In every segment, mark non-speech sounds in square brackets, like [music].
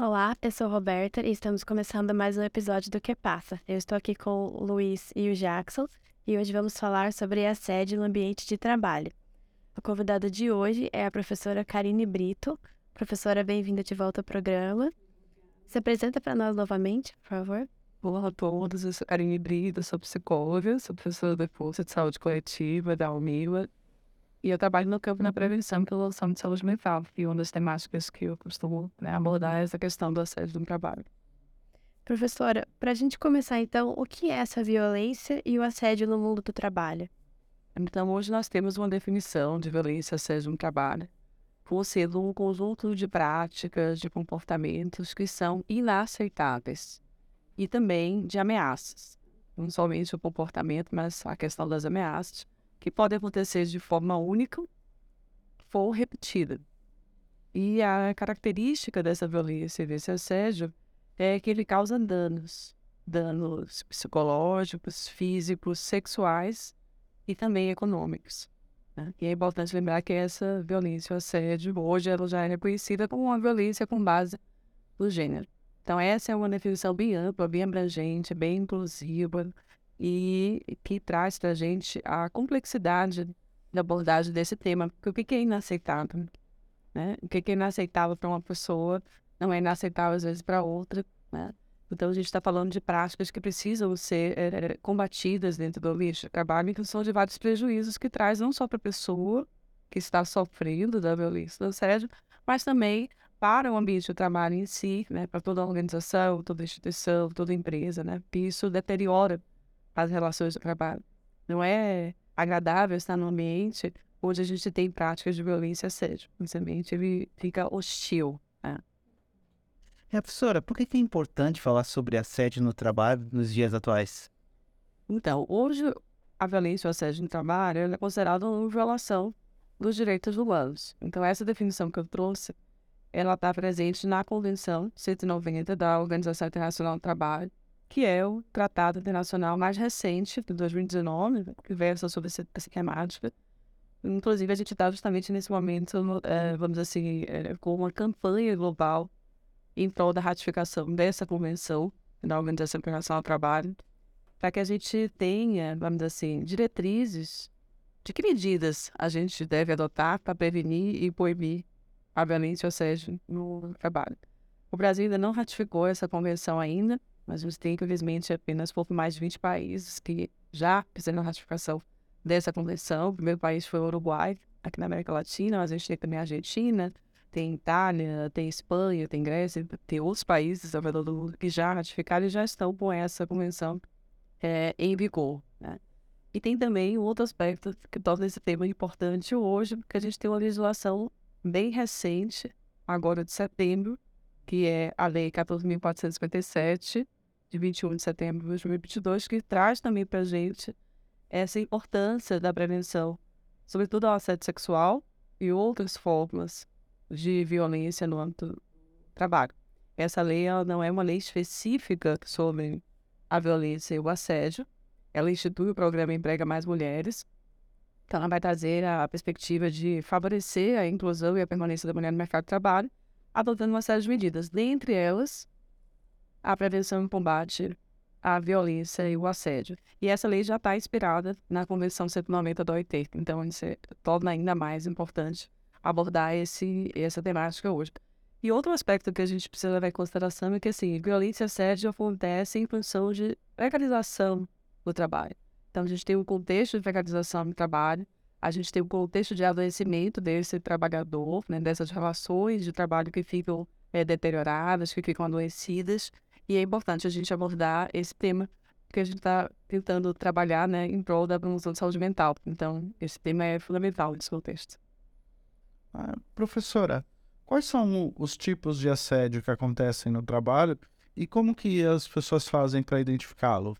Olá, eu sou Roberta e estamos começando mais um episódio do Que Passa. Eu estou aqui com o Luiz e o Jackson e hoje vamos falar sobre assédio no ambiente de trabalho. A convidada de hoje é a professora Karine Brito. Professora, bem-vinda de volta ao programa. Se apresenta para nós novamente, por favor. Olá a todos, eu sou Karine Brito, sou psicóloga, sou professora da Força de Saúde Coletiva da UMILA e eu trabalho no campo da prevenção e promoção de saúde mental, e uma das temáticas que eu costumo né, abordar é essa questão do assédio no trabalho. Professora, para a gente começar então, o que é essa violência e o assédio no mundo do trabalho? Então, hoje nós temos uma definição de violência e assédio no trabalho, por ser um conjunto de práticas, de comportamentos que são inaceitáveis e também de ameaças. Não somente o comportamento, mas a questão das ameaças que pode acontecer de forma única ou repetida. E a característica dessa violência e desse assédio é que ele causa danos, danos psicológicos, físicos, sexuais e também econômicos. Né? E é importante lembrar que essa violência, o assédio, hoje ela já é reconhecida como uma violência com base no gênero. Então essa é uma definição bem ampla, bem abrangente, bem inclusiva, e que traz para a gente a complexidade da abordagem desse tema. Porque o que é inaceitável? Né? O que é inaceitável para uma pessoa não é inaceitável, às vezes, para outra. Né? Então, a gente está falando de práticas que precisam ser é, combatidas dentro do ambiente de trabalho, que são de vários prejuízos que traz não só para a pessoa que está sofrendo da violência do assédio, mas também para o ambiente de trabalho em si, né, para toda a organização, toda a instituição, toda a empresa, né, isso deteriora as relações de trabalho. Não é agradável estar num ambiente onde a gente tem práticas de violência assédio. Esse ambiente ele fica hostil. Né? É, professora, por que é importante falar sobre assédio no trabalho nos dias atuais? Então, hoje a violência e o assédio no trabalho é considerada uma violação dos direitos humanos. Então, essa definição que eu trouxe, ela está presente na Convenção 190 da Organização Internacional do Trabalho, que é o tratado internacional mais recente, de 2019, que versa sobre essa, temática. Inclusive, a gente está justamente nesse momento, é, vamos assim, é, com uma campanha global em prol da ratificação dessa convenção da Organização Internacional do Trabalho, para que a gente tenha, vamos dizer assim, diretrizes de que medidas a gente deve adotar para prevenir e proibir a violência ou assédio no trabalho. O Brasil ainda não ratificou essa convenção ainda, mas a gente tem, infelizmente, apenas pouco mais de 20 países que já fizeram a ratificação dessa convenção. O primeiro país foi o Uruguai, aqui na América Latina, mas a gente tem também a Argentina, tem Itália, tem Espanha, tem Grécia, tem outros países ao redor do mundo que já ratificaram e já estão com essa convenção é, em vigor. Né? E tem também um outro aspecto que torna esse tema importante hoje, porque a gente tem uma legislação bem recente, agora de setembro, que é a Lei 14.457, de 21 de setembro de 2022, que traz também para a gente essa importância da prevenção, sobretudo ao assédio sexual e outras formas de violência no âmbito do trabalho. Essa lei não é uma lei específica sobre a violência e o assédio. Ela institui o programa Emprega Mais Mulheres. Então, ela vai trazer a perspectiva de favorecer a inclusão e a permanência da mulher no mercado de trabalho, adotando uma série de medidas, dentre elas a prevenção e combate à violência e o assédio. E essa lei já está inspirada na Convenção 190 da OIT, então isso é, torna ainda mais importante abordar esse, essa temática hoje. E outro aspecto que a gente precisa levar em consideração é que, assim, violência e assédio acontecem em função de precarização do trabalho. Então, a gente tem um contexto de precarização do trabalho, a gente tem um contexto de adoecimento desse trabalhador, né, dessas relações de trabalho que ficam é, deterioradas, que ficam adoecidas, e é importante a gente abordar esse tema que a gente está tentando trabalhar né, em prol da promoção de saúde mental. Então, esse tema é fundamental nesse contexto. Ah, professora, quais são os tipos de assédio que acontecem no trabalho e como que as pessoas fazem para identificá-lo?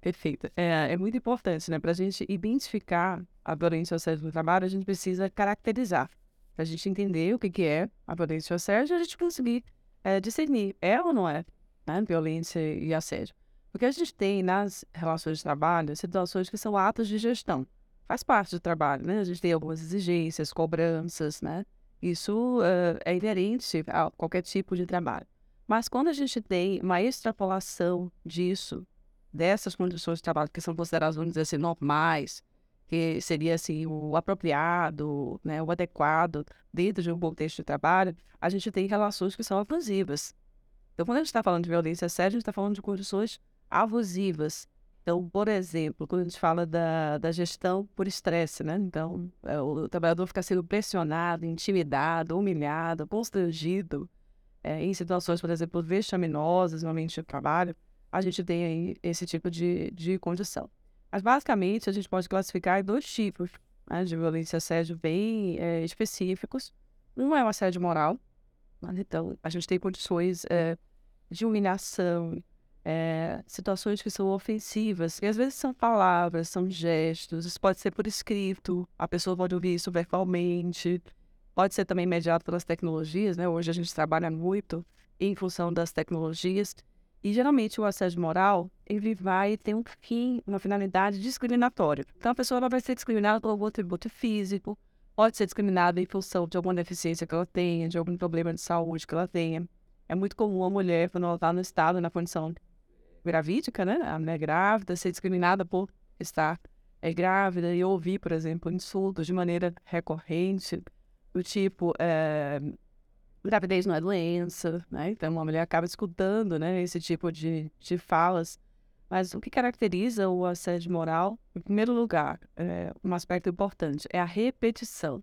Perfeito. É, é muito importante, né? Para a gente identificar a violência ou assédio no trabalho, a gente precisa caracterizar. Para a gente entender o que, que é a violência ou assédio, a gente conseguir é, discernir, é ou não é né, violência e assédio. Porque a gente tem nas relações de trabalho situações que são atos de gestão. Faz parte do trabalho, né? A gente tem algumas exigências, cobranças, né? Isso uh, é inerente a qualquer tipo de trabalho. Mas quando a gente tem uma extrapolação disso, dessas condições de trabalho que são consideradas, vamos dizer assim, normais, que seria assim o apropriado, né, o adequado dentro de um contexto de trabalho, a gente tem relações que são abusivas. Então, quando a gente está falando de violência séria, a gente está falando de condições abusivas. Então, por exemplo, quando a gente fala da, da gestão por estresse, né? Então, é, o trabalhador fica sendo pressionado, intimidado, humilhado, constrangido, é, em situações, por exemplo, vexaminosas no ambiente de trabalho, a gente tem aí esse tipo de, de condição. Mas, basicamente, a gente pode classificar dois tipos né, de violência assédio bem é, específicos. Um é o assédio moral. Mas, então, a gente tem condições é, de humilhação, é, situações que são ofensivas, e às vezes são palavras, são gestos, isso pode ser por escrito, a pessoa pode ouvir isso verbalmente, pode ser também mediado pelas tecnologias, né? Hoje a gente trabalha muito em função das tecnologias, e geralmente o assédio moral, ele vai ter um fim, uma finalidade discriminatória. Então a pessoa ela vai ser discriminada por algum atributo físico, pode ser discriminada em função de alguma deficiência que ela tenha, de algum problema de saúde que ela tenha. É muito comum a mulher, quando ela está no estado, na condição gravídica, né? A mulher grávida, ser discriminada por estar é, grávida e ouvir, por exemplo, insultos de maneira recorrente, do tipo, é, gravidez não é doença, né? Então, uma mulher acaba escutando, né, esse tipo de, de falas. Mas o que caracteriza o assédio moral, em primeiro lugar, é um aspecto importante, é a repetição.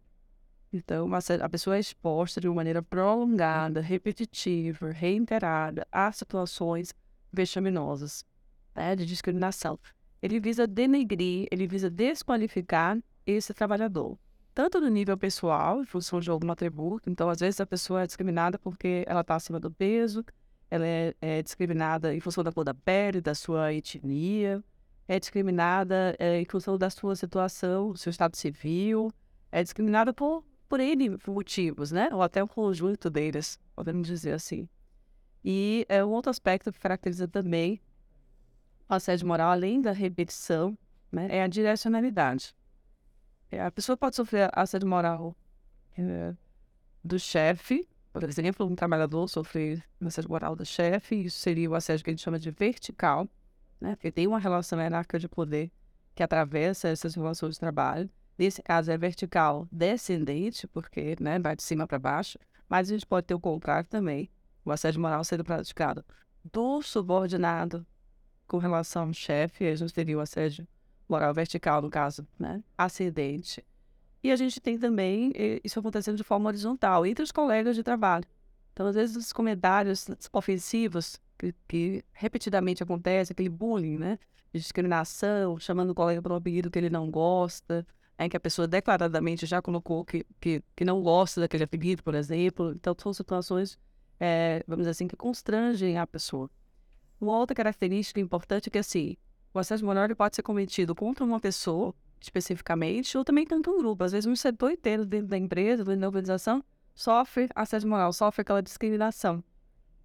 Então, a pessoa é exposta de uma maneira prolongada, repetitiva, reiterada a situações vexaminosas, né, de discriminação. Ele visa denegrir, ele visa desqualificar esse trabalhador tanto no nível pessoal, em função de algum atributo. Então, às vezes, a pessoa é discriminada porque ela está acima do peso, ela é, é, discriminada em função da cor da pele, da sua etnia, é discriminada é, em função da sua situação, seu estado civil, é discriminada por, por N motivos, né? Ou até um conjunto deles, podemos dizer assim. E é um outro aspecto que caracteriza também o assédio moral, além da repetição, né, é a direcionalidade. É, a pessoa pode sofrer assédio moral é, do chefe, por exemplo, um trabalhador sofrer assédio moral do chefe, isso seria o assédio que a gente chama de vertical, né? porque tem uma relação hierárquica de poder que atravessa essas relações de trabalho. Nesse caso é vertical descendente, porque né, vai de cima para baixo, mas a gente pode ter o contrário também, o assédio moral sendo praticado do subordinado com relação ao chefe, a gente teria o assédio moral vertical, no caso, né? Ascendente. E a gente tem também isso acontecendo de forma horizontal, entre os colegas de trabalho. Então, às vezes, os comentários ofensivos que, que repetidamente acontecem, aquele bullying, né? De discriminação, chamando o colega um apelido que ele não gosta, em que a pessoa declaradamente já colocou que, que, que não gosta daquele apelido, por exemplo. Então, são situações, é, vamos dizer assim, que constrangem a pessoa. Uma outra característica importante é que, assim, o assédio moral pode ser cometido contra uma pessoa, especificamente, ou também contra um grupo. Às vezes, um setor inteiro dentro da empresa, dentro da organização, sofre assédio moral, sofre aquela discriminação.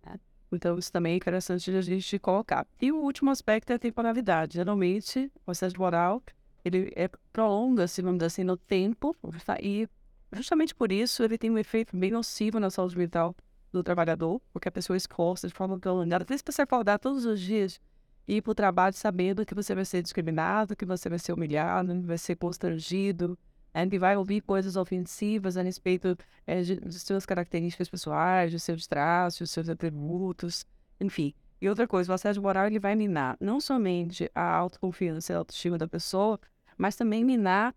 Né? Então, isso também é interessante a gente colocar. E o último aspecto é a temporalidade. Geralmente, o assédio moral, ele é, prolonga-se, vamos dizer assim, no tempo, tá? e justamente por isso ele tem um efeito bem nocivo na saúde mental do trabalhador, porque a pessoa esforça de forma prolongada. Para se acordar todos os dias ir para o trabalho sabendo que você vai ser discriminado, que você vai ser humilhado, vai ser constrangido, né? que vai ouvir coisas ofensivas a respeito é, de, de suas características pessoais, de seus traços, de seus atributos, enfim. E outra coisa, o assédio moral ele vai minar não somente a autoconfiança e a autoestima da pessoa, mas também minar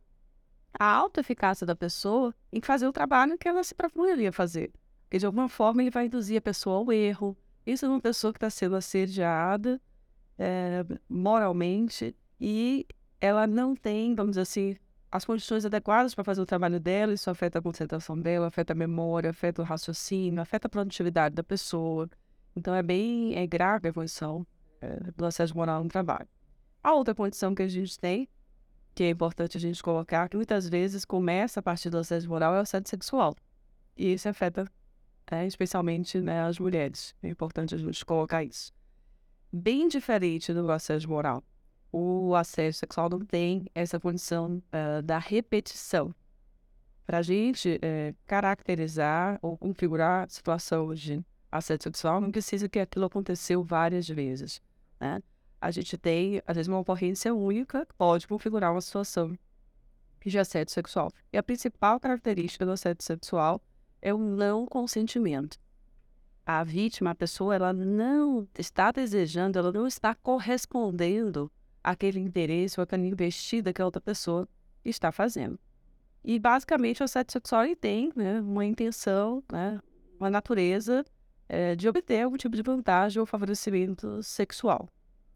a autoeficácia da pessoa em fazer o trabalho que ela se propunha fazer. Porque de alguma forma ele vai induzir a pessoa ao erro. Isso é uma pessoa que está sendo assediada é, moralmente e ela não tem, vamos dizer assim, as condições adequadas para fazer o trabalho dela, isso afeta a concentração dela, afeta a memória, afeta o raciocínio, afeta a produtividade da pessoa. Então é bem é grave a condição é, do assédio moral no trabalho. A outra condição que a gente tem, que é importante a gente colocar, que muitas vezes começa a partir do assédio moral, é o assédio sexual. E isso afeta é, especialmente né, as mulheres. É importante a gente colocar isso bem diferente do assédio moral. O assédio sexual não tem essa condição uh, da repetição. Para a gente uh, caracterizar ou configurar a situação de assédio sexual, não precisa que aquilo aconteceu várias vezes, né? A gente tem, às vezes, uma ocorrência única que pode configurar uma situação de assédio sexual. E a principal característica do assédio sexual é o não consentimento. A vítima, a pessoa, ela não está desejando, ela não está correspondendo àquele interesse ou àquela investida que a outra pessoa está fazendo. E, basicamente, o assédio sexual tem né, uma intenção, né, uma natureza é, de obter algum tipo de vantagem ou favorecimento sexual.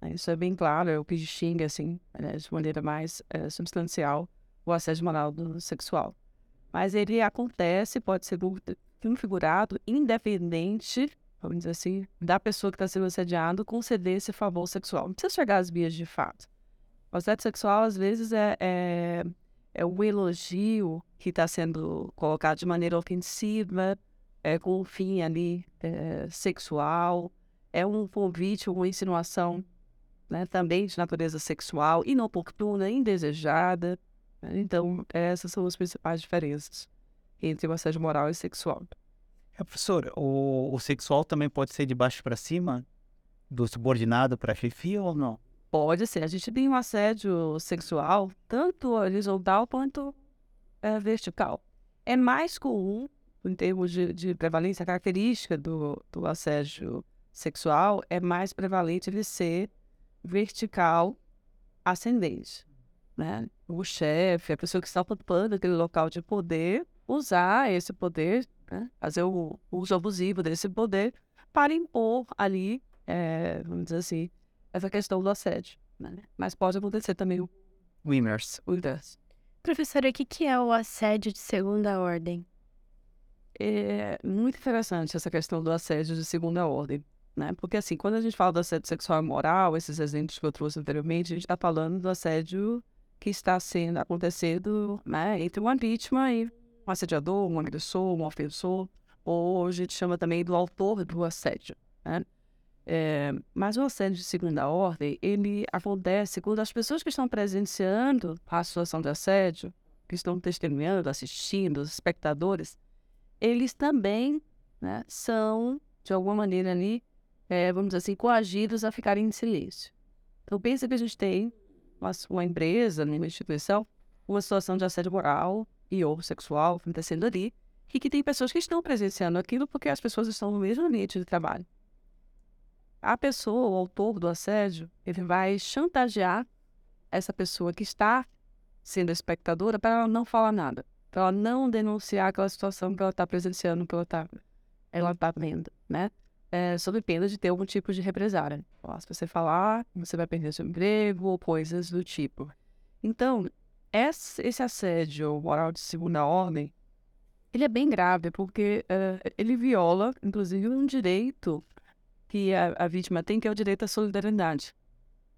Né. Isso é bem claro, é o que distingue, assim, né, de maneira mais é, substancial, o assédio moral do sexual. Mas ele acontece, pode ser configurado independente, vamos dizer assim, da pessoa que está sendo assediada conceder esse favor sexual. Não precisa chegar às vias de fato. O assédio sexual, às vezes, é, é é o elogio que está sendo colocado de maneira ofensiva, é, com um fim ali é, sexual, é um convite, uma insinuação né, também de natureza sexual, inoportuna, indesejada. Né? Então, essas são as principais diferenças entre o assédio moral e sexual. É, professor, o, o sexual também pode ser de baixo para cima? Do subordinado para a chefia ou não? Pode ser. A gente tem um assédio sexual, tanto horizontal quanto é, vertical. É mais comum, em termos de, de prevalência, a característica do, do assédio sexual é mais prevalente ele ser vertical ascendente. Né? O chefe, a pessoa que está ocupando aquele local de poder, usar esse poder, né? fazer o uso abusivo desse poder para impor ali, é, vamos dizer assim, essa questão do assédio. Né? Mas pode acontecer também o, inverso. Professora, o que, que é o assédio de segunda ordem? É muito interessante essa questão do assédio de segunda ordem. Né? Porque, assim, quando a gente fala do assédio sexual e moral, esses exemplos que eu trouxe anteriormente, a gente está falando do assédio que está sendo acontecendo né, entre uma vítima e um assediador, um agressor, um ofensor, ou a gente chama também do autor do assédio. Né? É, mas o assédio de segunda ordem, ele acontece quando as pessoas que estão presenciando a situação de assédio, que estão testemunhando, assistindo, os espectadores, eles também né, são, de alguma maneira ali, é, vamos dizer assim, coagidos a ficarem em silêncio. Então, pensa que a gente tem uma, uma empresa, uma instituição, uma situação de assédio moral e ou sexual acontecendo ali, e que tem pessoas que estão presenciando aquilo porque as pessoas estão no mesmo ambiente de trabalho a pessoa, o autor do assédio, ele vai chantagear essa pessoa que está sendo espectadora para ela não falar nada, para ela não denunciar aquela situação que ela está presenciando, que ela está ela tá vendo, né? É, sob pena de ter algum tipo de represária. Se você falar, você vai perder seu emprego ou coisas do tipo. Então, esse assédio moral de segunda ordem, ele é bem grave, porque uh, ele viola, inclusive, um direito que a, a vítima tem, que é o direito à solidariedade.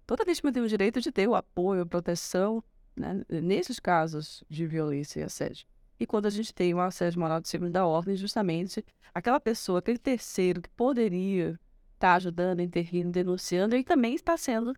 Toda vítima tem o direito de ter o apoio, a proteção, né, nesses casos de violência e assédio. E quando a gente tem um assédio moral de segunda ordem, justamente aquela pessoa, aquele terceiro que poderia estar tá ajudando, intervindo, denunciando, ele também está sendo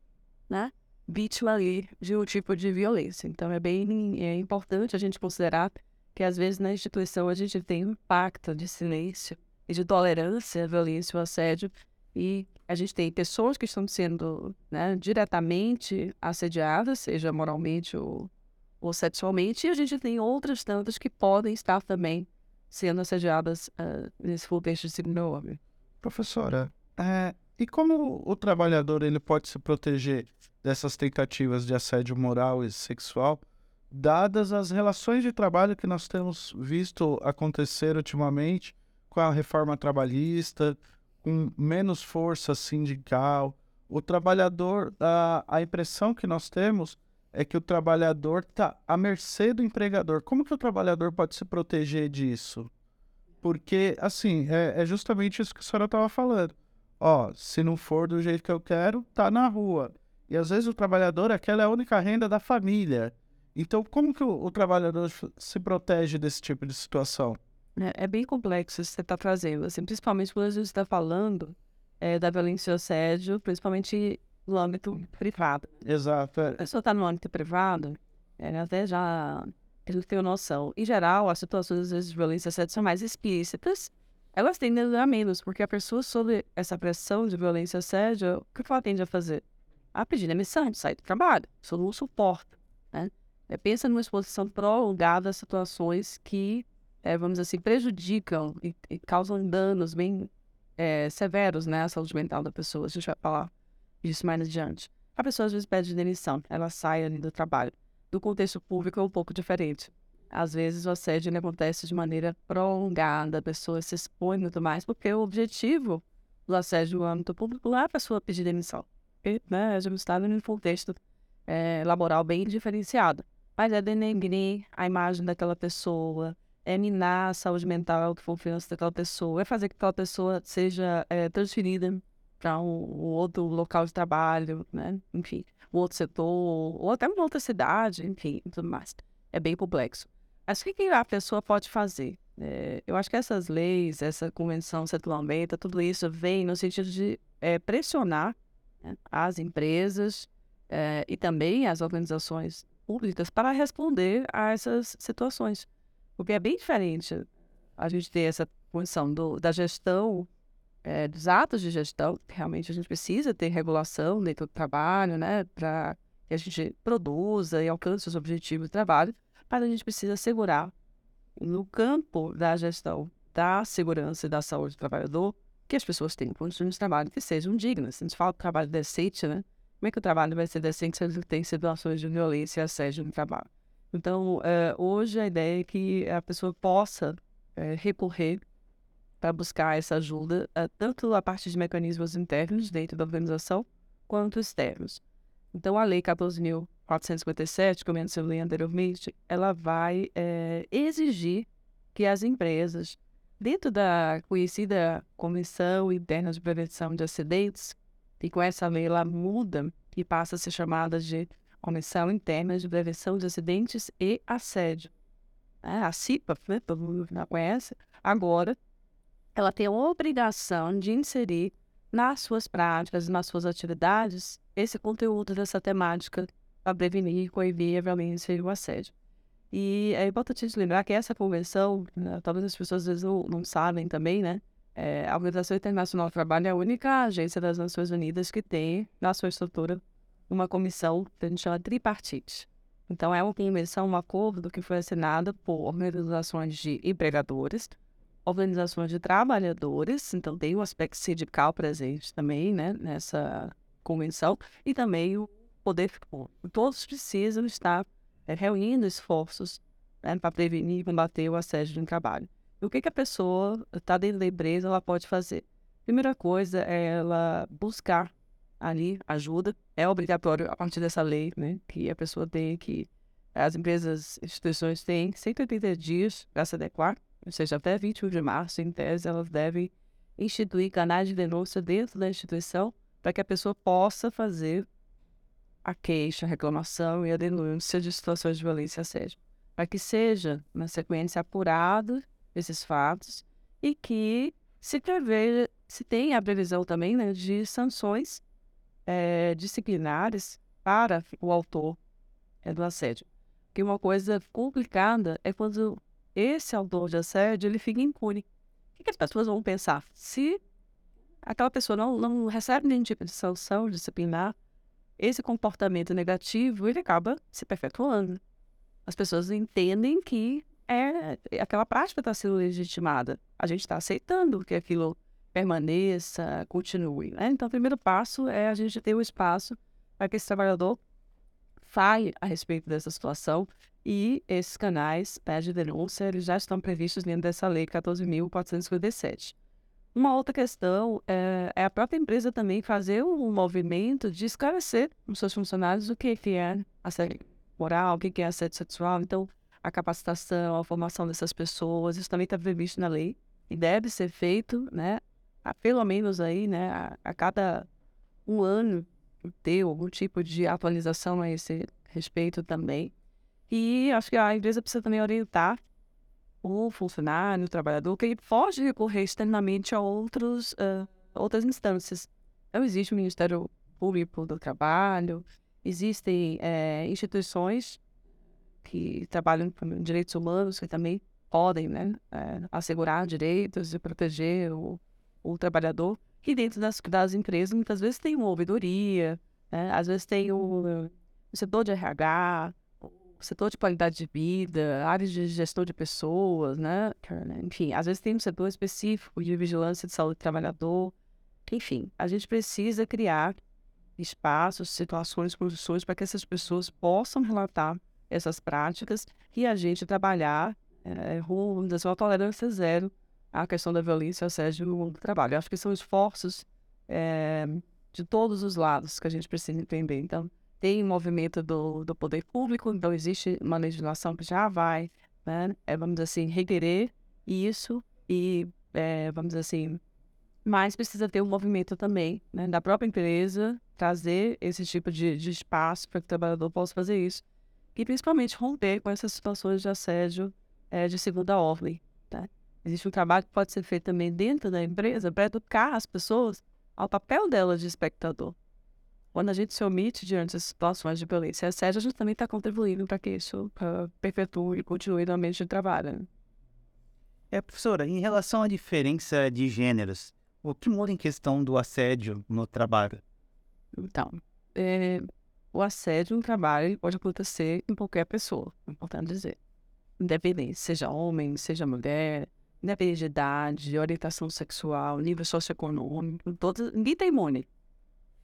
né, vítima ali de um tipo de violência. Então é bem é importante a gente considerar que às vezes na instituição a gente tem um pacto de silêncio e de tolerância à violência e ao assédio e a gente tem pessoas que estão sendo né, diretamente assediadas, seja moralmente ou, ou sexualmente, e a gente tem outras tantas que podem estar também sendo assediadas uh, nesse contexto de segunda ordem. Professora, é, e como o trabalhador ele pode se proteger dessas tentativas de assédio moral e sexual, dadas as relações de trabalho que nós temos visto acontecer ultimamente com a reforma trabalhista, com menos força sindical. O trabalhador, a, a impressão que nós temos é que o trabalhador está à mercê do empregador. Como que o trabalhador pode se proteger disso? Porque, assim, é, é justamente isso que a senhora estava falando. Ó, se não for do jeito que eu quero, tá na rua. E às vezes o trabalhador, aquela é a única renda da família. Então, como que o, o trabalhador se protege desse tipo de situação? É, é bem complexo isso que você está trazendo, assim, principalmente quando a gente está falando é, da violência e assédio, principalmente no âmbito privado. Exato. É. A pessoa está no âmbito privado, é, até já ele tem noção. Em geral, as situações às vezes, de violência assédio são mais explícitas, elas tendem a menos, porque a pessoa sob essa pressão de violência assédio, o que ela tende a fazer? A pedir demissão, sair do trabalho. Isso não suporta, né? É, pensa numa exposição prolongada a situações que, é, vamos dizer assim, prejudicam e, e causam danos bem é, severos né, à saúde mental da pessoa. A gente vai falar disso mais adiante. A pessoa às vezes pede demissão, ela sai ali do trabalho. Do contexto público é um pouco diferente. Às vezes o assédio acontece de maneira prolongada, a pessoa se expõe muito mais, porque o objetivo do assédio no âmbito público é a pessoa pedir demissão. Porque, né, a gente está um contexto é, laboral bem diferenciado. Mas é denegrir a imagem daquela pessoa, é minar a saúde mental, a autoconfiança daquela pessoa, é fazer que aquela pessoa seja é, transferida para um, outro local de trabalho, né? enfim, um outro setor, ou até uma outra cidade, enfim, tudo mais. É bem complexo. Mas o que a pessoa pode fazer? É, eu acho que essas leis, essa convenção settlementa, tudo isso vem no sentido de é, pressionar né, as empresas é, e também as organizações públicas para responder a essas situações. Porque é bem diferente a gente ter essa condição do, da gestão, é, dos atos de gestão, realmente a gente precisa ter regulação dentro do trabalho, né, para que a gente produza e alcance os objetivos do trabalho, mas a gente precisa assegurar no campo da gestão da segurança e da saúde do trabalhador que as pessoas tenham condições de trabalho que sejam dignas. A gente fala de trabalho decente, né? Como é que o trabalho vai ser decente se ele tem situações de violência e assédio no trabalho? Então, é, hoje a ideia é que a pessoa possa é, recorrer para buscar essa ajuda, é, tanto a partir de mecanismos internos dentro da organização, quanto externos. Então, a Lei 14.457, que eu mencionei anteriormente, ela vai exigir que as empresas, dentro da conhecida Comissão Interna de Prevenção de Acidentes, e com essa lei ela muda e passa a ser chamada de Comissão Interna de Prevenção de Acidentes e Assédio. É, a CIPA, né, todo mundo já conhece, agora ela tem a obrigação de inserir nas suas práticas, nas suas atividades, esse conteúdo dessa temática para prevenir coibir a violência e o assédio. E é importante lembrar que essa convenção, né, talvez as pessoas às vezes não, não sabem também, né? É, a Organização Internacional do Trabalho é a única agência das Nações Unidas que tem na sua estrutura uma comissão que a gente chama tripartite. Então, é uma convenção, um acordo que foi assinado por organizações de empregadores, organizações de trabalhadores, então tem o aspecto sindical presente também, né, nessa convenção, e também o poder público. Todos precisam estar é, reunindo esforços né, para prevenir e combater o assédio no trabalho. E o que, que a pessoa está dentro da empresa ela pode fazer? Primeira coisa é ela buscar ali ajuda. É obrigatório a partir dessa lei, né? Que a pessoa tem que. As empresas, instituições têm 180 dias para se adequar, ou seja, até 21 de março, em tese, elas devem instituir canais de denúncia dentro da instituição para que a pessoa possa fazer a queixa, a reclamação e a denúncia de situações de violência assédio. Para que seja, na sequência, apurado esses fatos e que se prevê, se tenha a previsão também né, de sanções é, disciplinares para o autor é, do assédio. Que uma coisa complicada é quando esse autor de assédio ele fica impune. O que, as pessoas vão pensar? Se aquela pessoa não, não recebe nenhum tipo de sanção disciplinar, esse comportamento negativo ele acaba se perpetuando. As pessoas entendem que é aquela prática está sendo legitimada. A gente está aceitando que aquilo permaneça, continue. Né? Então, o primeiro passo é a gente ter o espaço para que esse trabalhador fale a respeito dessa situação e esses canais né, de denúncia eles já estão previstos dentro dessa lei 14.457. Uma outra questão é, é, a própria empresa também fazer um movimento de esclarecer os seus funcionários o que, é assédio moral, o que é assédio sexual. Então, a capacitação, a formação dessas pessoas, isso também está previsto na lei e deve ser feito, né, a, pelo menos aí, né, a, a, cada um ano ter algum tipo de atualização a esse respeito também. E acho que a empresa precisa também orientar o funcionário, o trabalhador, que ele pode recorrer externamente a outros, uh, outras instâncias. Então, existe o Ministério Público do Trabalho, existem é, instituições que trabalham com direitos humanos, que também podem né, é, assegurar direitos e proteger o, o trabalhador. E dentro das, das empresas, muitas vezes tem uma ouvidoria, né? às vezes tem o, o setor de RH, o setor de qualidade de vida, áreas de gestão de pessoas, né? Enfim, às vezes tem um setor específico de vigilância de saúde do trabalhador. Enfim, a gente precisa criar espaços, situações, condições para que essas pessoas possam relatar essas práticas e a gente trabalhar é, rumo sua tolerância zero à questão da violência e assédio no mundo do trabalho. Eu acho que são esforços é, de todos os lados que a gente precisa entender. Então, tem movimento do, do poder público, então existe uma legislação que já vai, né, é, vamos dizer assim, requerer isso e, é, vamos assim, mas precisa ter um movimento também né, da própria empresa trazer esse tipo de, de espaço para que o trabalhador possa fazer isso e principalmente romper com essas situações de assédio é, de segunda ordem. Existe um trabalho que pode ser feito também dentro da empresa para educar as pessoas ao papel delas de espectador. Quando a gente se omite diante das situações de violência e assédio, a gente também está contribuindo para que isso uh, perpetue e continue no ambiente de trabalho. Né? É, professora, em relação à diferença de gêneros, o que muda em questão do assédio no trabalho? Então, é, o assédio no trabalho pode acontecer em qualquer pessoa, é importante dizer. Independente, seja homem, seja mulher, independente de idade, orientação sexual, nível socioeconômico, todos, ninguém está imune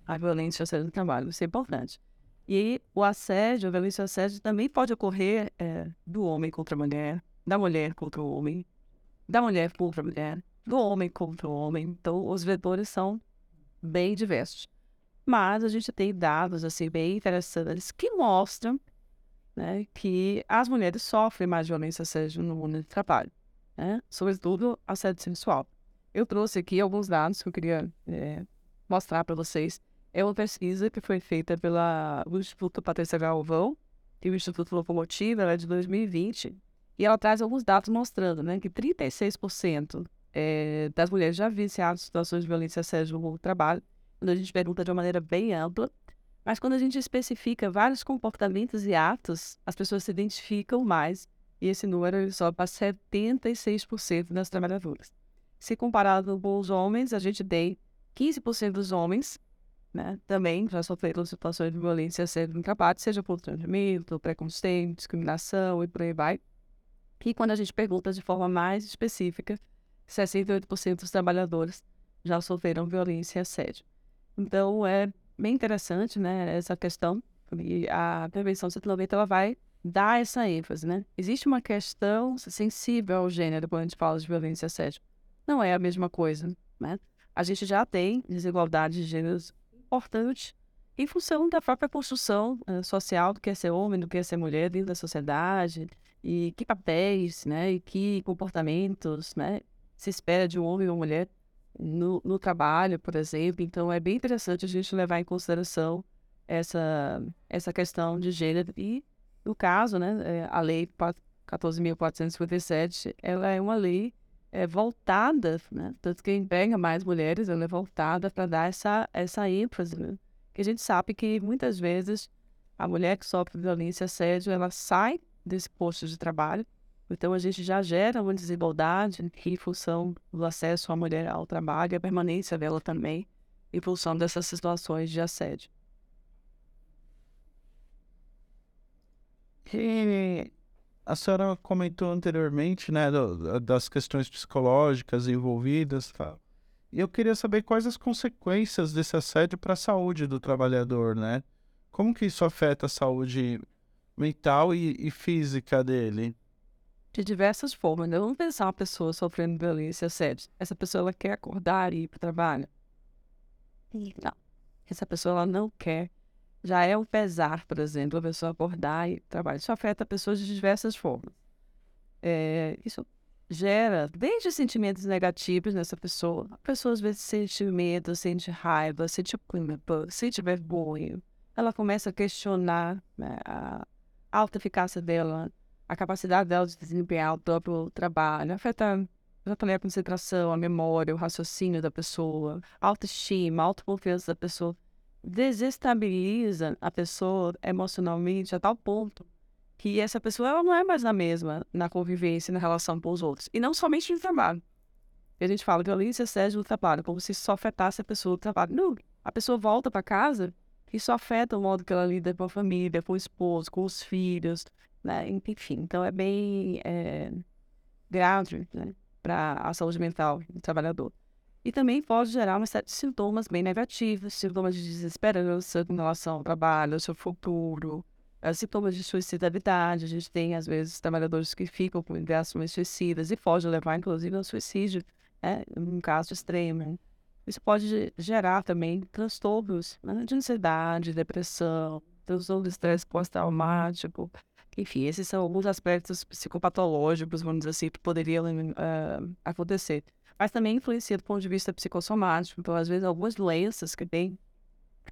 a violência e assédio no trabalho. Isso é importante. E o assédio, a violência e assédio também pode ocorrer é, do homem contra a mulher, da mulher contra o homem, da mulher contra a mulher, do homem contra o homem. Então, os vetores são bem diversos. Mas a gente tem dados assim bem interessantes que mostram né, que as mulheres sofrem mais violência assédio no mundo do trabalho, né? sobretudo assédio sexual. Eu trouxe aqui alguns dados que eu queria é, mostrar para vocês é uma pesquisa que foi feita pela Instituto Patrícia Galvão e o Instituto Locomotiva, ela é de 2020, e ela traz alguns dados mostrando né, que 36% é, das mulheres já vivenciaram situações de violência assédio no trabalho, quando a gente pergunta de uma maneira bem ampla, mas quando a gente especifica vários comportamentos e atos, as pessoas se identificam mais, e esse número sobe para 76% das trabalhadoras. Se comparado com os homens, a gente tem 15% dos homens né, também já sofreram situações de violência sendo incapaz, seja por transmito, preconceito, discriminação e por aí vai. E quando a gente pergunta de forma mais específica, 68% dos trabalhadores já sofreram violência e assédio. Então, é bem interessante, né, essa questão. E a prevenção 190, ela vai dar essa ênfase, né? Existe uma questão sensível ao gênero quando a gente fala de violência assédio. Não é a mesma coisa, né? A gente já tem desigualdade de gêneros importante em função da própria construção uh, social do que é ser homem, do que é ser mulher dentro da sociedade, e que papéis, né, e que comportamentos, né, se espera de um homem ou mulher no, no trabalho, por exemplo. Então, é bem interessante a gente levar em consideração essa, essa questão de gênero. E, no caso, né, é, a Lei 14.457, ela é uma lei é, voltada, né? Tanto que emprega mais mulheres, ela é voltada para dar essa, essa ênfase, né? Que a gente sabe que muitas vezes a mulher que sofre violência e assédio, ela sai desse posto de trabalho. Então a gente já gera uma desigualdade em função do acesso à mulher ao trabalho e a permanência dela também em função dessas situações de assédio. E a senhora comentou anteriormente, né, do, das questões psicológicas envolvidas, tá? E eu queria saber quais as consequências desse assédio para a saúde do trabalhador, né? Como que isso afeta a saúde mental e, e física dele? De diversas formas. Né? Vamos pensar uma pessoa sofrendo violência, assédio. Essa pessoa ela quer acordar e ir para o trabalho? Não. Essa pessoa ela não quer já é um pesar, por exemplo, a pessoa acordar e trabalhar. Isso afeta pessoas de diversas formas. É, isso gera desde sentimentos negativos nessa pessoa. A pessoa às vezes sente medo, sente raiva, sente culpa, sente vergonha. Ela começa a questionar né, a alta eficácia dela, a capacidade dela de desempenhar o próprio trabalho. Afeta já a concentração, a memória, o raciocínio da pessoa, a autoestima, a autoconfiança da pessoa desestabiliza a pessoa emocionalmente a tal ponto que essa pessoa ela não é mais a mesma na convivência, na relação com os outros. E não somente no trabalho. A gente fala violência assédio no trabalho, como se só afetasse a pessoa no trabalho. Não, a pessoa volta para casa e isso afeta o modo que ela lida com a família, com o esposo, com os filhos, né? Enfim, então é bem é, grave né? para a saúde mental do trabalhador. E também pode gerar uma série de sintomas bem negativos, sintomas de desesperança com relação ao trabalho, ao seu futuro, eh, sintomas de suicidalidade. A gente tem, às vezes, trabalhadores que ficam com ideações suicidas e pode levar, inclusive, ao suicídio, né, um caso extremo. Isso pode gerar também transtornos né, de ansiedade, depressão, transtorno de estresse pós-traumático. Enfim, esses são alguns aspectos psicopatológicos, vamos dizer assim, que poderiam uh, acontecer mas também influencia do ponto de vista psicossomático. Então, às vezes, algumas doenças que têm,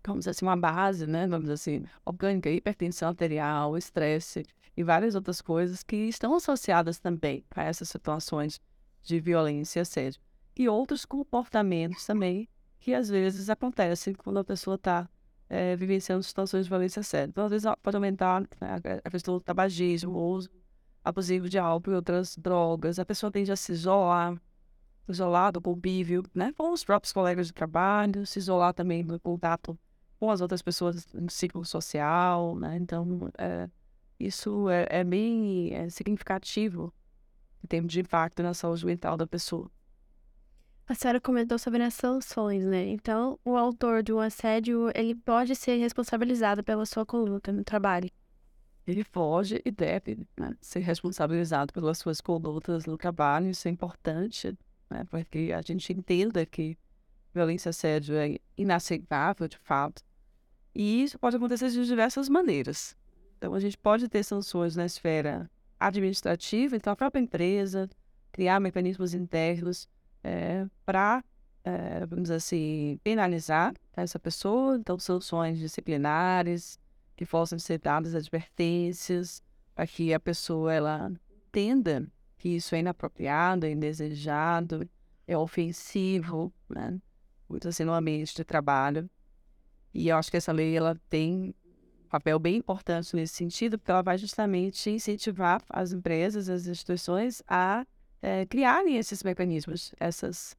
vamos assim, uma base, né, vamos assim, orgânica, hipertensão arterial, estresse e várias outras coisas que estão associadas também a essas situações de violência e assédio. E outros comportamentos também que às vezes acontecem quando a pessoa está é, eh, vivenciando situações de violência assédio. Então, às vezes, pode aumentar né, a questão do tabagismo, o uso abusivo de álcool e outras drogas. A pessoa tende a se isolar, isolado, convívio, né, com os próprios colegas de trabalho, se isolar também do contato com as outras pessoas no ciclo social, né, então é, isso é, é bem é, significativo em termos de impacto na saúde mental da pessoa. A senhora comentou sobre as sanções, né? Então, o autor de um assédio, ele pode ser responsabilizado pela sua conduta no trabalho. Ele pode e deve né, ser responsabilizado pelas suas condutas no trabalho, isso é importante né? Porque a gente entenda que violência assédio é inaceitável, de fato. E isso pode acontecer de diversas maneiras. Então, a gente pode ter sanções na esfera administrativa, então a própria empresa criar mecanismos internos é, para, é, vamos dizer assim, penalizar essa pessoa. Então, sanções disciplinares, que possam ser dadas advertências, para que a pessoa ela entenda que isso é inapropriado, é indesejado, é ofensivo, né? Muito assim no ambiente de trabalho. E eu acho que essa lei ela tem um papel bem importante nesse sentido, porque ela vai justamente incentivar as empresas, as instituições a é, criarem esses mecanismos, essas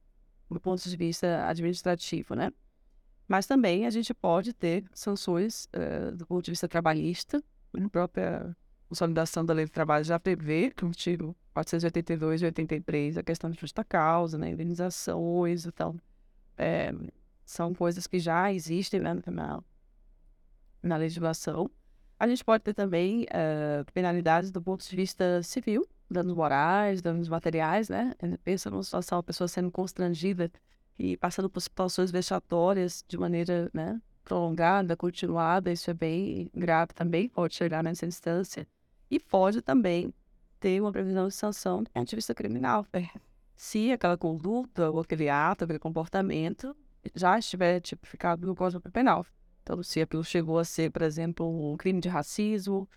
do ponto de vista administrativo, né? Mas também a gente pode ter sanções uh, do ponto de vista trabalhista, a própria consolidação da lei do trabalho já prevê que o artigo 482 e 83, a questão de justa causa, né, indenizações, então, é, são coisas que já existem né, na, na legislação. A gente pode ter também uh, penalidades do ponto de vista civil, danos morais, danos materiais, né? Pensa numa situação, a pessoa sendo constrangida e passando por situações vexatórias de maneira né, prolongada, continuada, isso é bem grave também, pode chegar nessa instância. E pode também ter uma previsão de sanção do ponto de vista criminal. É. Se aquela conduta, ou aquele ato, aquele comportamento já estiver tipificado no Código Penal. Então, se aquilo chegou a ser, por exemplo, um crime de racismo,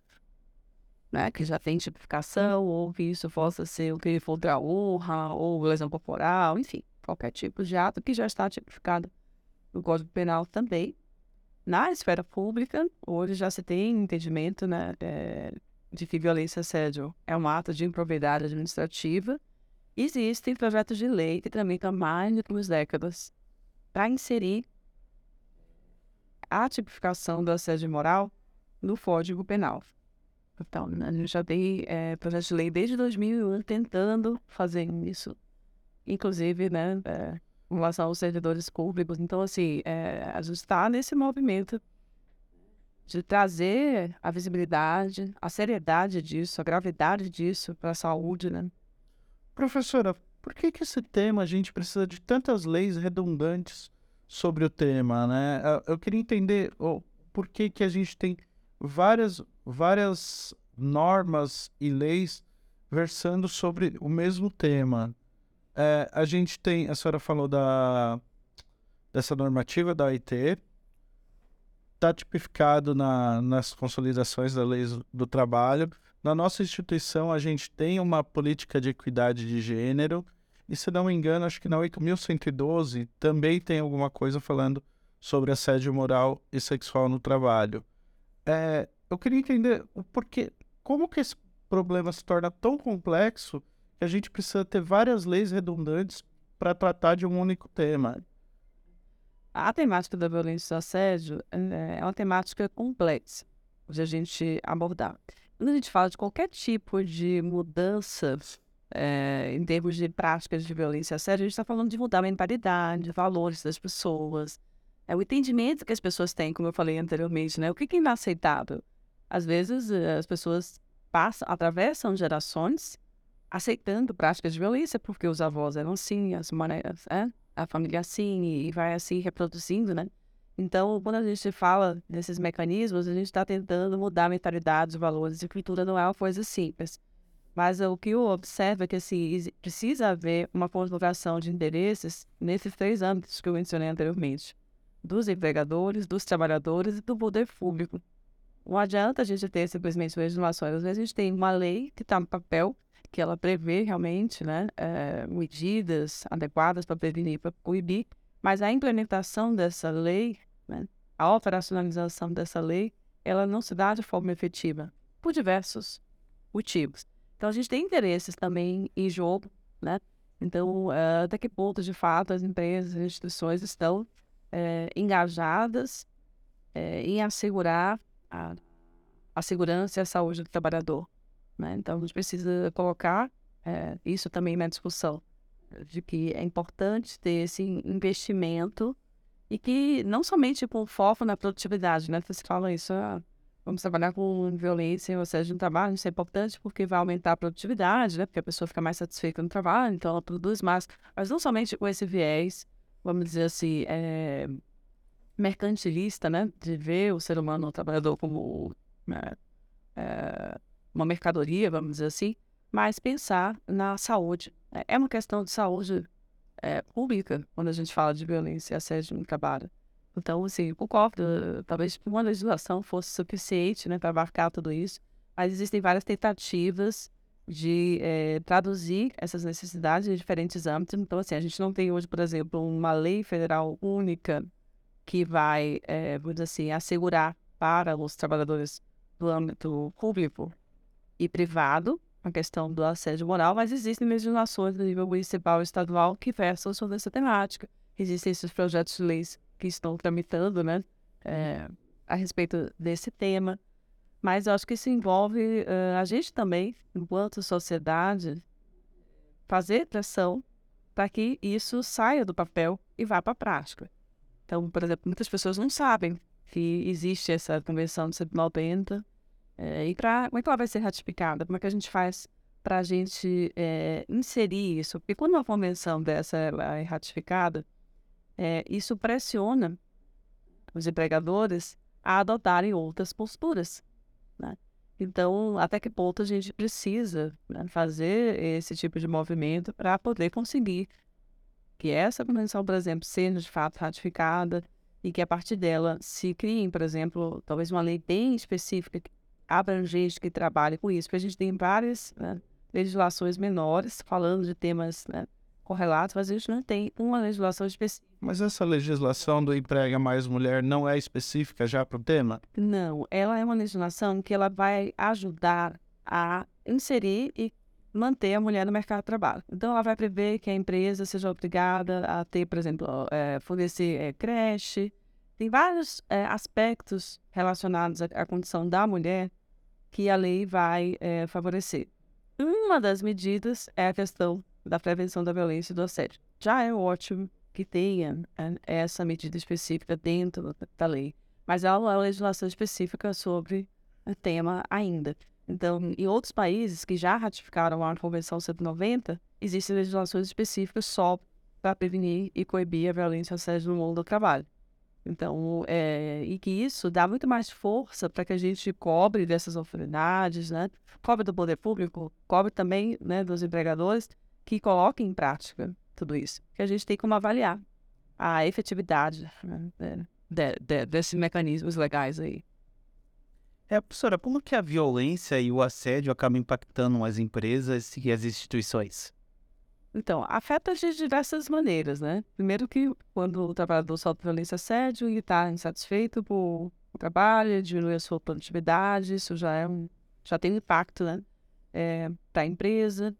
né, que já tem tipificação, ou que isso possa ser um crime contra a honra, ou lesão corporal, enfim, qualquer tipo de ato que já está tipificado no Código Penal também. Na esfera pública, hoje já se tem entendimento né, é, de que violência e assédio é um ato de improbidade administrativa, existem projetos de lei que tramitam há mais de duas décadas para inserir a tipificação do assédio moral no Código Penal. Então, a gente já tem é, projeto de lei desde 2001 tentando fazer isso, inclusive, né, é, em relação aos servidores públicos. Então, assim, é, a gente está nesse movimento de trazer a visibilidade, a seriedade disso, a gravidade disso para a saúde, né? Professora, por que que esse tema a gente precisa de tantas leis redundantes sobre o tema, né? Eu queria entender oh, por que que a gente tem várias várias normas e leis versando sobre o mesmo tema. É, a gente tem, a senhora falou da dessa normativa da OIT, está tipificado na, nas consolidações da lei do trabalho. Na nossa instituição, a gente tem uma política de equidade de gênero, e se não me engano, acho que na 8.112 também tem alguma coisa falando sobre assédio moral e sexual no trabalho. É, eu queria entender o porquê, como que esse problema se torna tão complexo que a gente precisa ter várias leis redundantes para tratar de um único tema? A temática da violência e do assédio é, é uma temática complexa de a gente abordar. Quando a gente fala de qualquer tipo de mudança é, em termos de práticas de violência e assédio, a gente está falando de mudar a mentalidade, valores das pessoas, é o entendimento que as pessoas têm, como eu falei anteriormente, né? O que é inaceitável? Às vezes eh, as pessoas passam, atravessam gerações aceitando práticas de violência, porque os avós eram assim, as maneiras, é? A família assim, e vai assim reproduzindo, né? Então, quando a gente fala desses mecanismos, a gente está tentando mudar a mentalidade, os valores, e cultura não é uma coisa simples. Mas o que eu observo é que assim, precisa haver uma conjugação de interesses nesses três âmbitos que eu mencionei anteriormente: dos empregadores, dos trabalhadores e do poder público. Não adianta a gente ter simplesmente legislações. Às vezes a gente tem uma lei que está no papel, que ela prevê realmente né, é, medidas adequadas para prevenir, para coibir, mas a implementação dessa lei, né, a operacionalização dessa lei, ela não se dá de forma efetiva, por diversos motivos. Então, a gente tem interesses também em jogo, né? Então, uh, até que ponto, de fato, as empresas, as instituições estão uh, engajadas em assegurar a, a segurança e a saúde do trabalhador. Né? Então, a gente precisa colocar é, isso também na discussão, de que é importante ter esse investimento e que não somente com foco na produtividade, né? Você fala isso, ah, vamos trabalhar com violência, ou seja, no trabalho, isso é importante porque vai aumentar a produtividade, né? Porque a pessoa fica mais satisfeita no trabalho, então ela produz mais. Mas não somente com esse viés, vamos dizer assim, é, mercantilista, né? De ver o ser humano, o trabalhador, como né, é, uma mercadoria, vamos dizer assim, mas pensar na saúde. É uma questão de saúde é, pública quando a gente fala de violência e assédio no trabalho. Então, assim, concordo, talvez uma legislação fosse suficiente né, para abarcar tudo isso, mas existem várias tentativas de é, traduzir essas necessidades em diferentes âmbitos. Então, assim, a gente não tem hoje, por exemplo, uma lei federal única que vai, é, vamos dizer assim, assegurar para os trabalhadores do âmbito público e privado a questão do assédio moral, mas existem legislações no nível municipal e estadual que versam sobre essa temática. Existem esses projetos de leis que estão tramitando, né, é, a respeito desse tema. Mas eu acho que isso envolve uh, a gente também, enquanto sociedade, fazer pressão para que isso saia do papel e vá para a prática. Então, por exemplo, muitas pessoas não sabem que existe essa convenção de 190 é, e pra, como é que ela vai ser ratificada? Como é que a gente faz para a gente é, inserir isso? Porque quando uma convenção dessa é ratificada, é, isso pressiona os empregadores a adotarem outras posturas. Né? Então, até que ponto a gente precisa né, fazer esse tipo de movimento para poder conseguir que essa convenção, por exemplo, seja de fato ratificada e que a partir dela se crie, por exemplo, talvez uma lei bem específica, abrangente, que trabalhe com isso, porque a gente tem várias né, legislações menores falando de temas né, correlatos, mas a gente não tem uma legislação específica. Mas essa legislação do emprega mais mulher não é específica já para o tema? Não, ela é uma legislação que ela vai ajudar a inserir e manter a mulher no mercado de trabalho. Então, ela vai prever que a empresa seja obrigada a ter, por exemplo, é, fornecer é, creche. Tem vários é, aspectos relacionados à, à, condição da mulher que a lei vai favorecer. Uma das medidas é a questão da prevenção da violência e do assédio. Já é ótimo que tenha essa medida específica dentro da lei, mas há legislação específica sobre o tema ainda. Então, em outros países que já ratificaram a Convenção 190, existem legislações específicas só para prevenir e coibir a violência e assédio no mundo do trabalho. Então, é, e que isso dá muito mais força para que a gente cobre dessas autoridades, né? Cobre do poder público, cobre também né, dos empregadores que coloquem em prática tudo isso. Que a gente tem como avaliar a efetividade né, de, de, desses mecanismos legais aí. É, professora, como que a violência e o assédio acabam impactando as empresas e as instituições? Então, afeta de diversas maneiras, né? Primeiro que quando o trabalhador sofre violência assédio e está insatisfeito por o trabalho, diminui a sua produtividade, isso já é um, já tem um impacto né, é, para a empresa.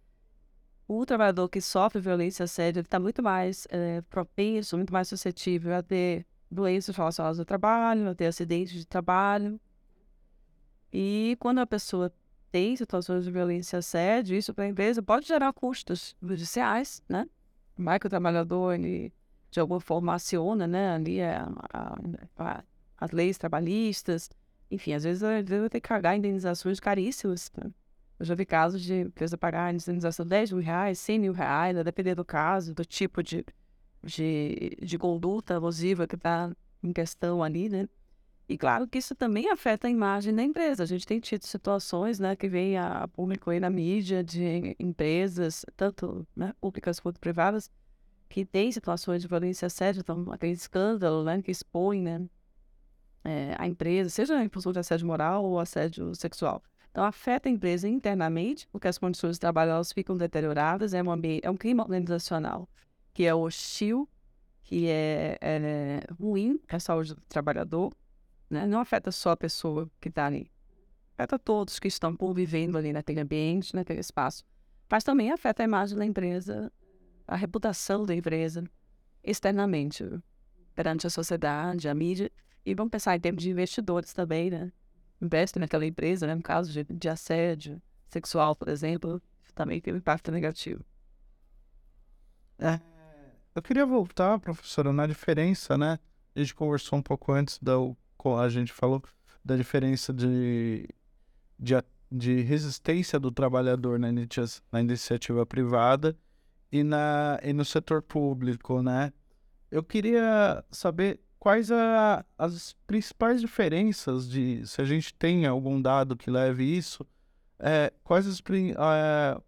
O trabalhador que sofre violência assédio está muito mais é, propenso, muito mais suscetível a ter doenças relacionadas ao trabalho, a ter acidentes de trabalho. E quando a pessoa tem situações de violência e assédio, isso para a empresa pode gerar custos judiciais, né? Vai que o trabalhador, ele, de alguma forma, aciona, né, ali a, a, a, as leis trabalhistas. Enfim, às vezes a empresa ter que pagar indenizações caríssimas. Né? Eu já vi casos de empresa pagar indenização de 10 mil reais, 100 mil reais, a depender do caso, do tipo de, de, de conduta abusiva que está em questão ali, né? E claro que isso também afeta a imagem da empresa. A gente tem tido situações, né, que vem a público aí na mídia de empresas, tanto né, públicas quanto privadas, que têm situações de violência assédio, então aquele escândalo, né, que expõe, né, é, a empresa, seja em função de assédio moral ou assédio sexual. Então afeta a empresa internamente, porque as condições de trabalho elas ficam deterioradas, é um, é um clima organizacional que é hostil, que é, é ruim para a saúde do trabalhador, né? Não afeta só a pessoa que está ali. Afeta todos que estão convivendo ali naquele ambiente, naquele espaço. Mas também afeta a imagem da empresa, a reputação da empresa, externamente, perante a sociedade, a mídia. E vamos pensar em termos de investidores também, né? Investem naquela empresa, né? No caso de, de assédio sexual, por exemplo, também tem um impacto negativo. É. Eu queria voltar, professora, na diferença, né? A gente conversou um pouco antes da a gente falou da diferença de, de, de resistência do trabalhador na, na iniciativa privada e, na, e no setor público, né? Eu queria saber quais a, as principais diferenças de, se a gente tem algum dado que leve isso, é, quais as, é,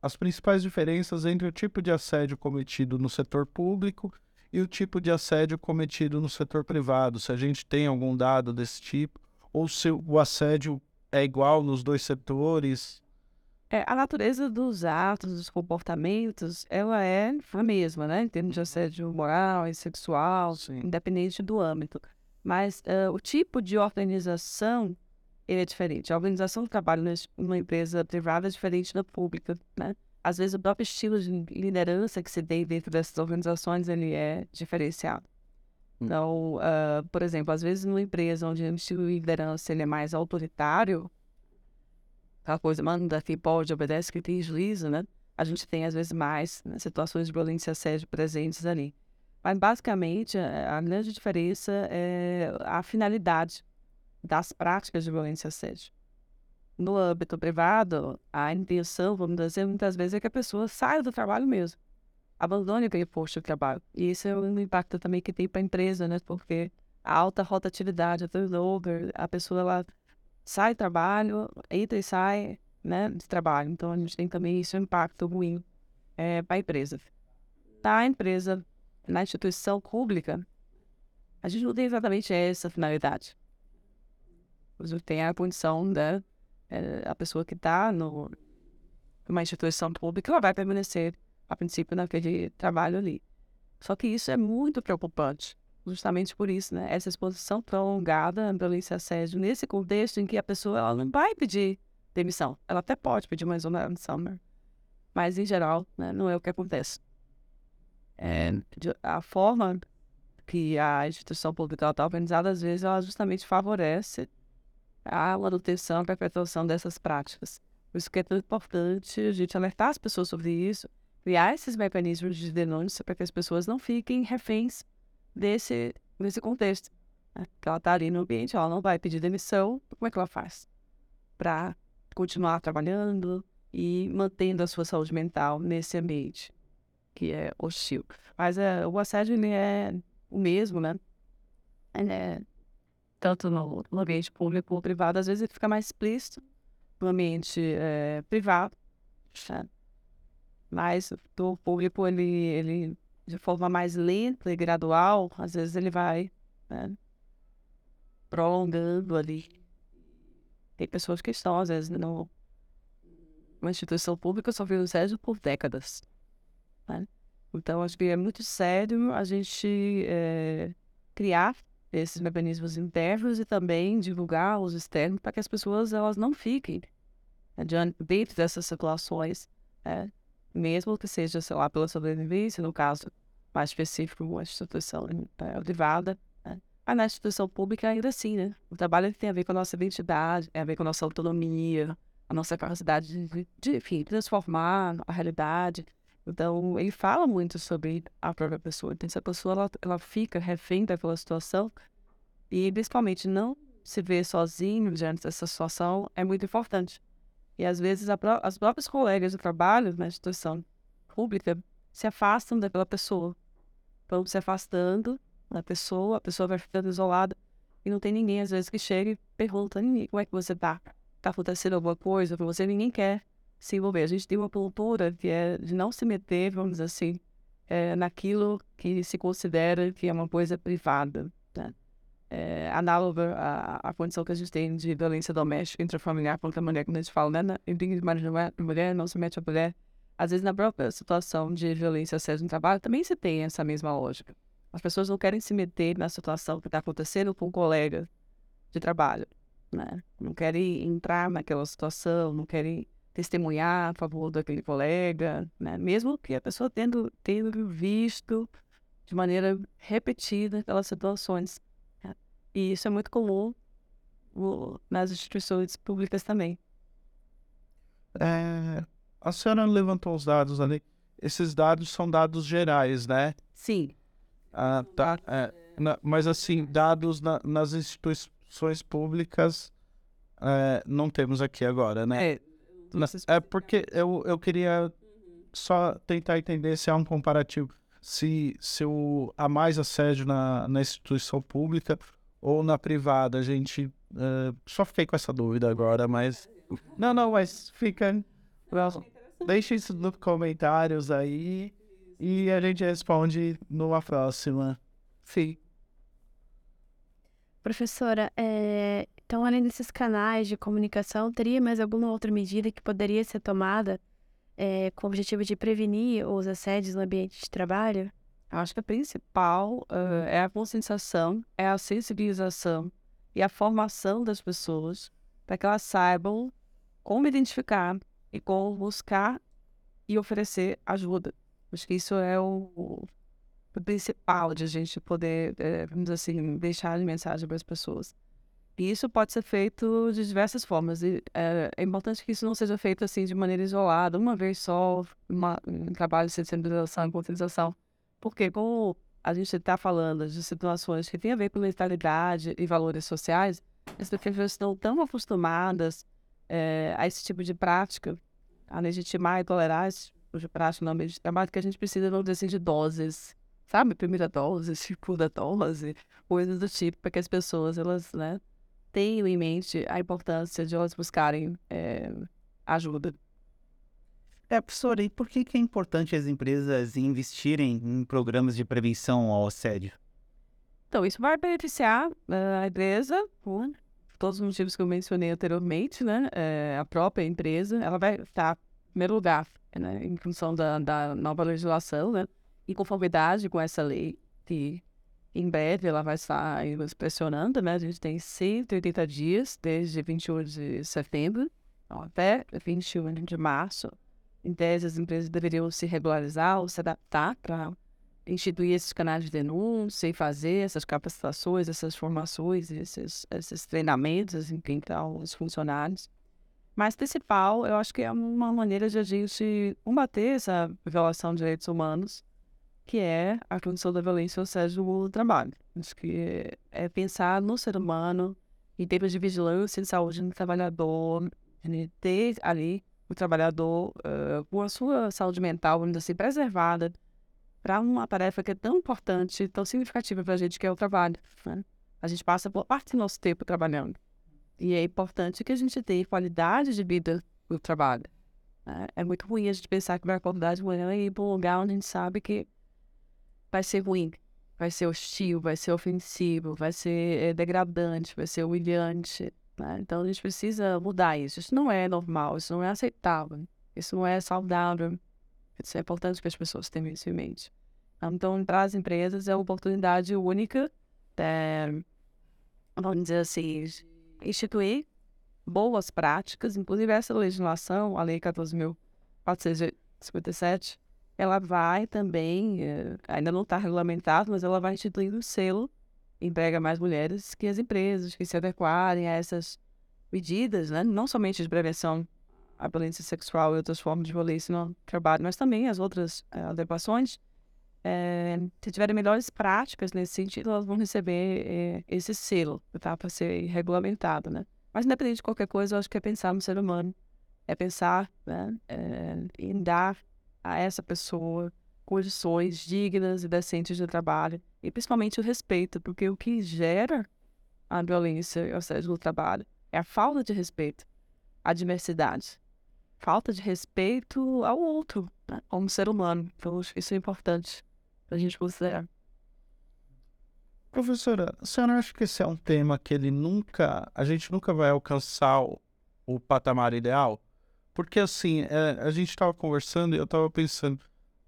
as principais diferenças entre o tipo de assédio cometido no setor público e o tipo de assédio cometido no setor privado, se a gente tem algum dado desse tipo, ou se o assédio é igual nos dois setores. É, a natureza dos atos, dos comportamentos, ela é a mesma, né? Em termos de assédio moral e sexual, Sim. independente do âmbito. Mas uh, o tipo de organização ele é diferente. A organização do trabalho numa empresa privada é diferente da pública, né? Às vezes o próprio estilo de liderança que se tem dentro dessas organizações ele é diferenciado. Hum. Então, uh, por exemplo, às vezes numa empresa onde o estilo de liderança ele é mais autoritário, aquela coisa, manda que pode, obedece que tem juízo, né? A gente tem às vezes mais né, situações de violência e assédio presentes ali. Mas basicamente a grande diferença é a finalidade das práticas de violência e assédio no âmbito privado, a intenção, vamos dizer, muitas vezes é que a pessoa saia do trabalho mesmo, abandone aquele posto de trabalho. E isso é um impacto também que tem para a empresa, né? Porque a alta rotatividade, a turnover, a pessoa ela sai do trabalho, entra e sai né, de trabalho. Então a gente tem também isso, um impacto ruim é, para a empresa. Na empresa, na instituição pública, a gente não tem exatamente essa finalidade. Você tem a condição né, é, a pessoa que está numa instituição pública, ela vai permanecer, a princípio, naquele trabalho ali. Só que isso é muito preocupante, justamente por isso, né? Essa exposição prolongada à violência e assédio, nesse contexto em que a pessoa ela não vai pedir demissão. Ela até pode pedir uma exoneração, né? mas, em geral, né, não é o que acontece. É, a forma que a instituição pública está organizada, às vezes, ela justamente favorece a manutenção, a perpetuação dessas práticas. Por isso que é tão importante a gente alertar as pessoas sobre isso, criar esses mecanismos de denúncia para que as pessoas não fiquem reféns desse, desse contexto. Né? Que ela está ali no ambiente, ela não vai pedir demissão, como é que ela faz? Para continuar trabalhando e mantendo a sua saúde mental nesse ambiente que é hostil. Mas é, o assédio ele é o mesmo, né? Tanto no, no ambiente público ou privado, às vezes ele fica mais explícito no ambiente é, privado, né? mas do público ele, ele de forma mais lenta e gradual, às vezes ele vai né, prolongando ali. Tem pessoas que estão, às vezes, no, numa instituição pública sofrendo assédio por décadas. Né? Então, acho que é muito sério a gente é, criar esses mecanismos internos e também divulgar os externos para que as pessoas elas não fiquem adiante, dentro dessas situações, é, mesmo que seja, sei lá, pela sobrevivência, no caso mais específico, uma instituição é, privada, né? mas na instituição pública ainda assim, né? O trabalho tem a ver com a nossa identidade, tem a ver com a nossa autonomia, a nossa capacidade de, de enfim, transformar a realidade. Então, ele fala muito sobre a própria pessoa. Então, essa pessoa, ela, ela fica refém daquela situação e, principalmente, não se ver sozinho diante dessa situação é muito importante. E, às vezes, pró as próprias colegas de trabalho na instituição pública se afastam daquela pessoa. Vão se afastando da pessoa, a pessoa vai ficando isolada e não tem ninguém, às vezes, que chega e pergunta como é que você tá? Tá acontecendo alguma coisa você? Ninguém quer se envolver. A gente tem uma cultura que é de não se meter, vamos dizer assim, é, naquilo que se considera que é uma coisa privada. Né? É, análoga à, à condição que a gente tem de violência doméstica intrafamiliar contra a mulher, quando a gente fala, né? Em de mulher, não se mete a mulher. Às vezes, na própria situação de violência assédio no trabalho, também se tem essa mesma lógica. As pessoas não querem se meter na situação que está acontecendo com um colega de trabalho, né? Não querem entrar naquela situação, não querem testemunhar a favor daquele colega, né? Mesmo que a pessoa tendo, tendo visto de maneira repetida aquelas situações. Né? E isso é muito comum nas instituições públicas também. É, a senhora levantou os dados ali. Esses dados são dados gerais, né? Sim. Ah, tá. É, na, mas assim, dados na, nas instituições públicas é, não temos aqui agora, né? É, na, é porque eu, eu queria só tentar entender se há um comparativo. Se, se o, há mais assédio na, na instituição pública ou na privada. A gente. Uh, só fiquei com essa dúvida agora, mas. Não, não, mas fica. Well, deixe isso nos comentários aí e a gente responde numa próxima. Sim. Professora, é, então, além desses canais de comunicação, teria mais alguma outra medida que poderia ser tomada é, com o objetivo de prevenir os assédios no ambiente de trabalho? Eu acho que a principal uh, é a conscientização, é a sensibilização e a formação das pessoas para que elas saibam como identificar e como buscar e oferecer ajuda. Acho que isso é o, o principal de a gente poder, é, vamos assim, deixar de mensagem para as pessoas. E isso pode ser feito de diversas formas. E é, é, importante que isso não seja feito assim de maneira isolada, uma vez só, uma, um trabalho de sensibilização e conscientização. Porque como a gente está falando de situações que têm a ver com mentalidade e valores sociais, as pessoas estão tão acostumadas é, a esse tipo de prática, a legitimar e tolerar esse tipo de prática no ambiente de trabalho, que a gente precisa, vamos dizer assim, de doses, sabe? Primeira dose, [laughs] segunda dose, coisas do tipo, para que as pessoas, elas, né, tenham em mente a importância de elas buscarem é, ajuda. É, professora, e por que, que é importante as empresas investirem em programas de prevenção ao assédio? Então, isso vai beneficiar uh, a empresa por todos os motivos que eu mencionei anteriormente, né? É, a própria empresa, ela vai estar, em primeiro lugar, né, em função da, da nova legislação, né? Em conformidade com essa lei que em breve ela vai estar pressionando, né? A gente tem 180 dias desde 21 de setembro até 21 de março. Em tese, as empresas deveriam se regularizar ou se adaptar para instituir esses canais de denúncia e fazer essas capacitações, essas formações, esses, esses treinamentos, enfim, para os funcionários. Mas principal, eu acho que é uma maneira de a gente combater essa violação de direitos humanos que é a condição da violência ou seja, o trabalho. Acho que é pensar no ser humano, em termos de vigilância e saúde do trabalhador, ter ali o trabalhador uh, com a sua saúde mental, dizer assim, preservada para uma tarefa que é tão importante, tão significativa para a gente, que é o trabalho. Né? A gente passa por parte do nosso tempo trabalhando. E é importante que a gente tenha qualidade de vida no trabalho. Né? É muito ruim a gente pensar que vai acordar de manhã e ir para um lugar onde a gente sabe que vai ser ruim, vai ser hostil, vai ser ofensivo, vai ser é, degradante, vai ser humilhante. Né? Então a gente precisa mudar isso. Isso não é normal, isso não é aceitável, isso não é saudável. Isso é importante que as pessoas tenham isso em mente. Então, para as empresas, é uma oportunidade única, é, vamos dizer assim, instituir boas práticas, inclusive essa legislação, a Lei 14.457, ela vai também, eh, ainda não está regulamentado, mas ela vai instituir um selo emprega mais mulheres que as empresas que se adequarem a essas medidas, né? não somente de prevenção à violência sexual e outras formas de violência no trabalho, mas também as outras uh, adequações. É, se tiverem melhores práticas nesse sentido, elas vão receber é, esse selo tá, para ser regulamentado. Né? Mas, independente de qualquer coisa, eu acho que é pensar no ser humano, é pensar né, é, em dar a essa pessoa condições dignas e decentes de trabalho e principalmente o respeito, porque o que gera a violência e o assédio no trabalho é a falta de respeito à diversidade, falta de respeito ao outro, né, como ser humano. Então, isso é importante para a gente considerar. Professora, a senhora acha que esse é um tema que ele nunca, a gente nunca vai alcançar o, o patamar ideal? Porque assim, é, a gente estava conversando e eu estava pensando,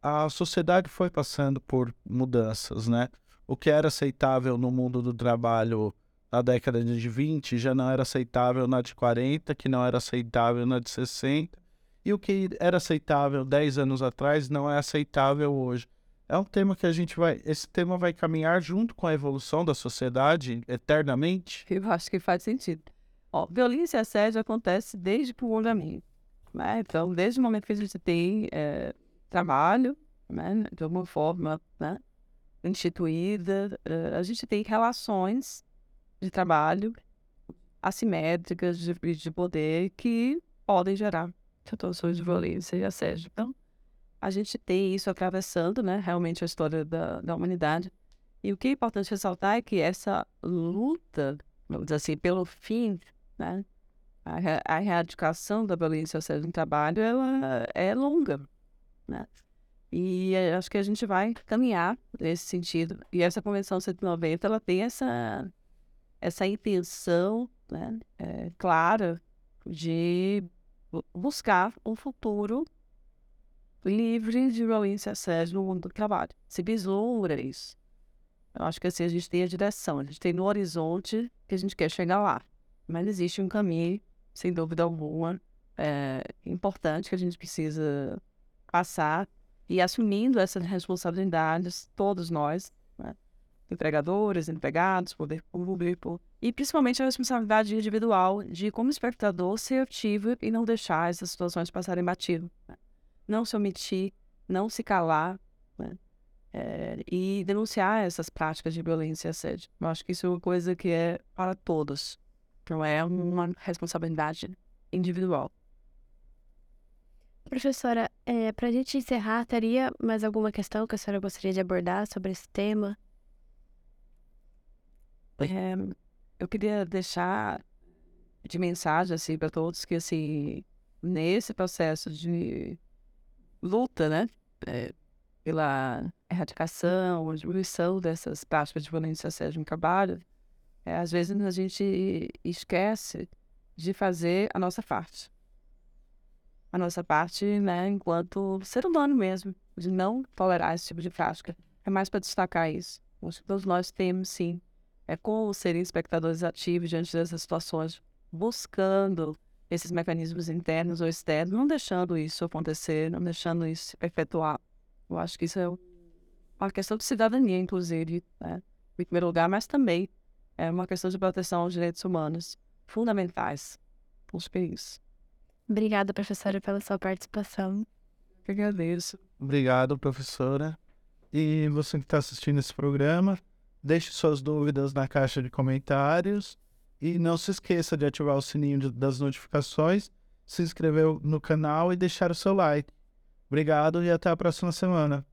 a sociedade foi passando por mudanças, né? O que era aceitável no mundo do trabalho na década de 20 já não era aceitável na de 40, que não era aceitável na de 60, e o que era aceitável 10 anos atrás não é aceitável hoje. É um tema que a gente vai. Esse tema vai caminhar junto com a evolução da sociedade eternamente? Eu acho que faz sentido. Ó, violência e assédio acontece desde o fundamento. Né? Então, desde o momento que a gente tem é, trabalho, né, de alguma forma, né, instituída, uh, a gente tem relações de trabalho assimétricas de, de poder que podem gerar situações de violência e assédio. Então, a gente tem isso atravessando, né, realmente a história da, da humanidade. E o que é importante ressaltar é que essa luta, vamos dizer assim, pelo fim, né, a, erradicação da violência assédio no trabalho, ela é longa né? E acho que a gente vai caminhar nesse sentido. E essa Convenção 190, ela tem essa, essa intenção né, é, clara de buscar um futuro livre de violência assédio no mundo do trabalho. Se vislumbra isso. Eu acho que assim a gente tem a direção, a gente tem no horizonte que a gente quer chegar lá. Mas existe um caminho, sem dúvida alguma, é, importante que a gente precisa passar e assumindo essas responsabilidades, todos nós, né? empregadores, empregados, poder público, e principalmente a responsabilidade individual de, como espectador, ser ativo e não deixar essas situações passarem batido. Né? Não se omitir, não se calar, né? é, e denunciar essas práticas de violência e assédio. Eu acho que isso é uma coisa que é para todos, não é uma responsabilidade individual. Professora, é, para a gente encerrar, teria mais alguma questão que a senhora gostaria de abordar sobre esse tema? É, eu queria deixar de mensagem assim para todos que assim nesse processo de luta, né, é, pela erradicação ou diminuição dessas práticas de violência assédio no trabalho, é, às vezes a gente esquece de fazer a nossa parte a nossa parte, né, enquanto ser humano mesmo, de não tolerar esse tipo de prática. É mais para destacar isso. Todos nós temos, sim, é como serem espectadores ativos diante dessas situações, buscando esses mecanismos internos ou externos, não deixando isso acontecer, não deixando isso se perpetuar. Eu acho que isso é uma questão de cidadania, inclusive, né? em primeiro lugar, mas também é uma questão de proteção aos direitos humanos fundamentais. Que é isso. Obrigada, professora, pela sua participação. Eu agradeço. Obrigado, professora. E você que está assistindo esse programa, deixe suas dúvidas na caixa de comentários. E não se esqueça de ativar o sininho das notificações, se inscrever no canal e deixar o seu like. Obrigado e até a próxima semana.